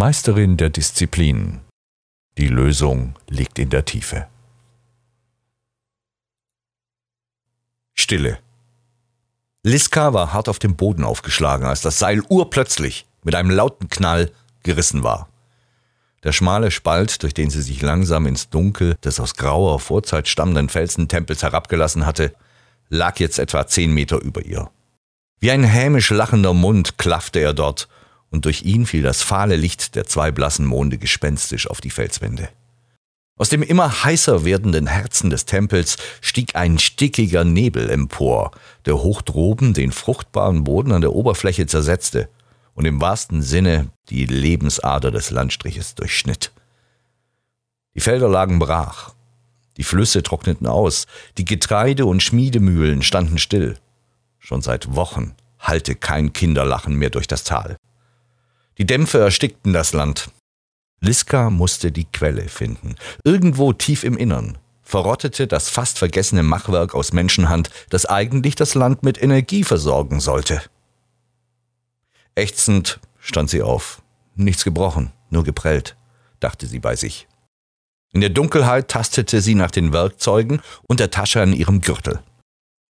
Meisterin der Disziplin. Die Lösung liegt in der Tiefe. Stille. Liska war hart auf dem Boden aufgeschlagen, als das Seil urplötzlich mit einem lauten Knall gerissen war. Der schmale Spalt, durch den sie sich langsam ins Dunkel des aus grauer Vorzeit stammenden Felsentempels herabgelassen hatte, lag jetzt etwa zehn Meter über ihr. Wie ein hämisch lachender Mund klaffte er dort, und durch ihn fiel das fahle Licht der zwei blassen Monde gespenstisch auf die Felswände. Aus dem immer heißer werdenden Herzen des Tempels stieg ein stickiger Nebel empor, der hoch droben den fruchtbaren Boden an der Oberfläche zersetzte und im wahrsten Sinne die Lebensader des Landstriches durchschnitt. Die Felder lagen brach, die Flüsse trockneten aus, die Getreide- und Schmiedemühlen standen still. Schon seit Wochen hallte kein Kinderlachen mehr durch das Tal. Die Dämpfe erstickten das Land. Liska musste die Quelle finden. Irgendwo tief im Innern verrottete das fast vergessene Machwerk aus Menschenhand, das eigentlich das Land mit Energie versorgen sollte. Ächzend stand sie auf. Nichts gebrochen, nur geprellt, dachte sie bei sich. In der Dunkelheit tastete sie nach den Werkzeugen und der Tasche an ihrem Gürtel.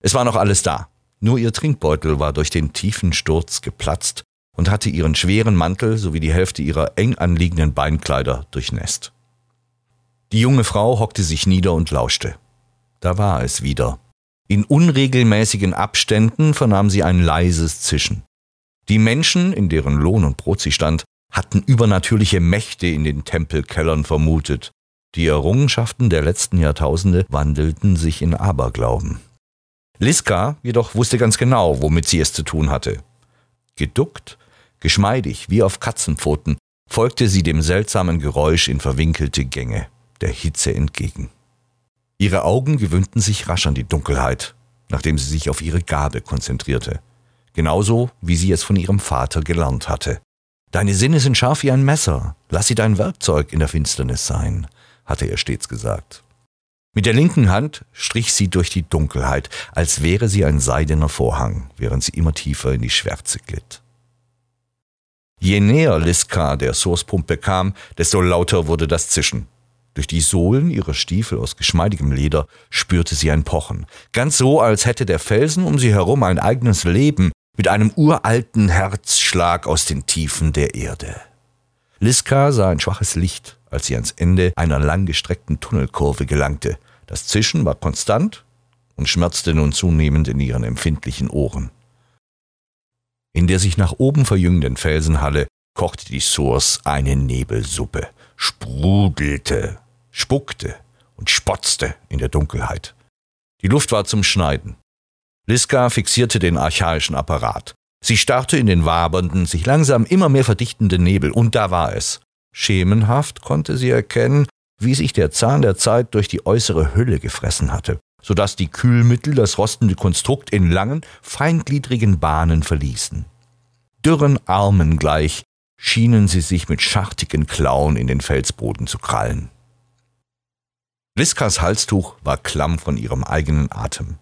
Es war noch alles da. Nur ihr Trinkbeutel war durch den tiefen Sturz geplatzt und hatte ihren schweren Mantel sowie die Hälfte ihrer eng anliegenden Beinkleider durchnässt. Die junge Frau hockte sich nieder und lauschte. Da war es wieder. In unregelmäßigen Abständen vernahm sie ein leises Zischen. Die Menschen, in deren Lohn und Brot sie stand, hatten übernatürliche Mächte in den Tempelkellern vermutet. Die Errungenschaften der letzten Jahrtausende wandelten sich in Aberglauben. Liska jedoch wusste ganz genau, womit sie es zu tun hatte. Geduckt, geschmeidig wie auf Katzenpfoten, folgte sie dem seltsamen Geräusch in verwinkelte Gänge, der Hitze entgegen. Ihre Augen gewöhnten sich rasch an die Dunkelheit, nachdem sie sich auf ihre Gabe konzentrierte, genauso wie sie es von ihrem Vater gelernt hatte. Deine Sinne sind scharf wie ein Messer, lass sie dein Werkzeug in der Finsternis sein, hatte er stets gesagt. Mit der linken Hand strich sie durch die Dunkelheit, als wäre sie ein seidener Vorhang, während sie immer tiefer in die Schwärze glitt. Je näher Liska der Sourcepumpe kam, desto lauter wurde das Zischen. Durch die Sohlen ihrer Stiefel aus geschmeidigem Leder spürte sie ein Pochen, ganz so, als hätte der Felsen um sie herum ein eigenes Leben mit einem uralten Herzschlag aus den Tiefen der Erde. Liska sah ein schwaches Licht, als sie ans Ende einer langgestreckten Tunnelkurve gelangte, das Zischen war konstant und schmerzte nun zunehmend in ihren empfindlichen Ohren. In der sich nach oben verjüngenden Felsenhalle kochte die Source eine Nebelsuppe, sprudelte, spuckte und spotzte in der Dunkelheit. Die Luft war zum Schneiden. Liska fixierte den archaischen Apparat. Sie starrte in den wabernden, sich langsam immer mehr verdichtenden Nebel, und da war es. Schemenhaft konnte sie erkennen, wie sich der Zahn der Zeit durch die äußere Hülle gefressen hatte, so dass die Kühlmittel das rostende Konstrukt in langen, feingliedrigen Bahnen verließen. Dürren Armen gleich schienen sie sich mit schartigen Klauen in den Felsboden zu krallen. Liskas Halstuch war klamm von ihrem eigenen Atem.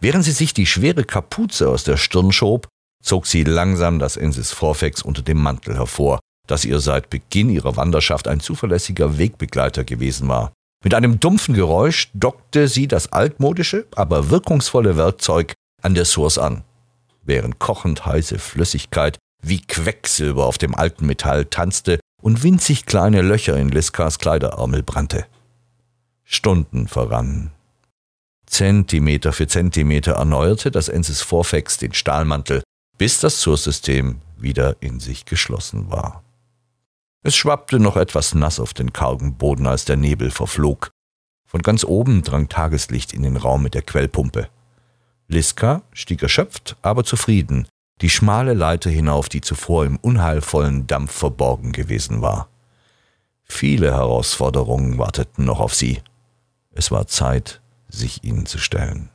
Während sie sich die schwere Kapuze aus der Stirn schob, zog sie langsam das Ensis Vorfex unter dem Mantel hervor, dass ihr seit Beginn ihrer Wanderschaft ein zuverlässiger Wegbegleiter gewesen war. Mit einem dumpfen Geräusch dockte sie das altmodische, aber wirkungsvolle Werkzeug an der Source an, während kochend heiße Flüssigkeit wie Quecksilber auf dem alten Metall tanzte und winzig kleine Löcher in Liskas Kleiderärmel brannte. Stunden verrannen. Zentimeter für Zentimeter erneuerte das Ensis Vorfex den Stahlmantel, bis das Source-System wieder in sich geschlossen war. Es schwappte noch etwas nass auf den kargen Boden, als der Nebel verflog. Von ganz oben drang Tageslicht in den Raum mit der Quellpumpe. Liska stieg erschöpft, aber zufrieden, die schmale Leiter hinauf, die zuvor im unheilvollen Dampf verborgen gewesen war. Viele Herausforderungen warteten noch auf sie. Es war Zeit, sich ihnen zu stellen.